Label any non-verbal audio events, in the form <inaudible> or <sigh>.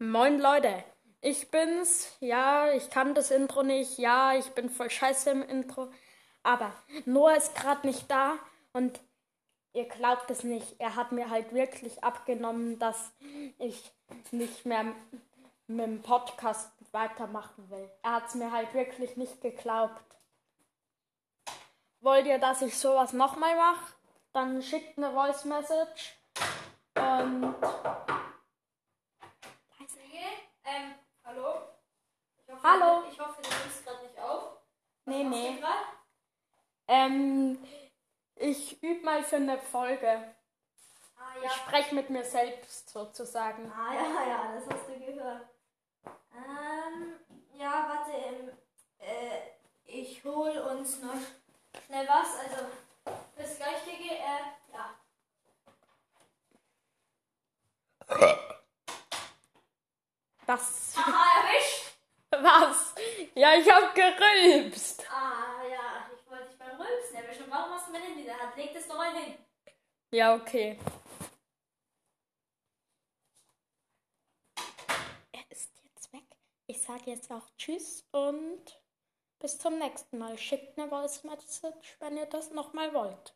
Moin Leute, ich bin's. Ja, ich kann das Intro nicht. Ja, ich bin voll scheiße im Intro. Aber Noah ist gerade nicht da und ihr glaubt es nicht. Er hat mir halt wirklich abgenommen, dass ich nicht mehr mit dem Podcast weitermachen will. Er hat's mir halt wirklich nicht geglaubt. Wollt ihr, dass ich sowas nochmal mache? Dann schickt eine Voice Message und Ähm, hallo? Ich hoffe, Hallo. Ich hoffe, du nimmst gerade nicht auf. Nee, nee. Ähm, ich übe mal für eine Folge. Ah Ich ja. spreche mit mir selbst sozusagen. Ah ja, ja, das hast du gehört. Ähm, ja, warte, ähm, äh, ich hol uns noch schnell was. Also, bis gleich, Digi. Äh, ja. Was? Aha, erwischt! <laughs> Was? Ja, ich hab gerülpst. der hat. Leg das nochmal hin. Ja, okay. Er ist jetzt weg. Ich sage jetzt auch Tschüss und bis zum nächsten Mal. Schickt eine Voice Message, wenn ihr das nochmal wollt.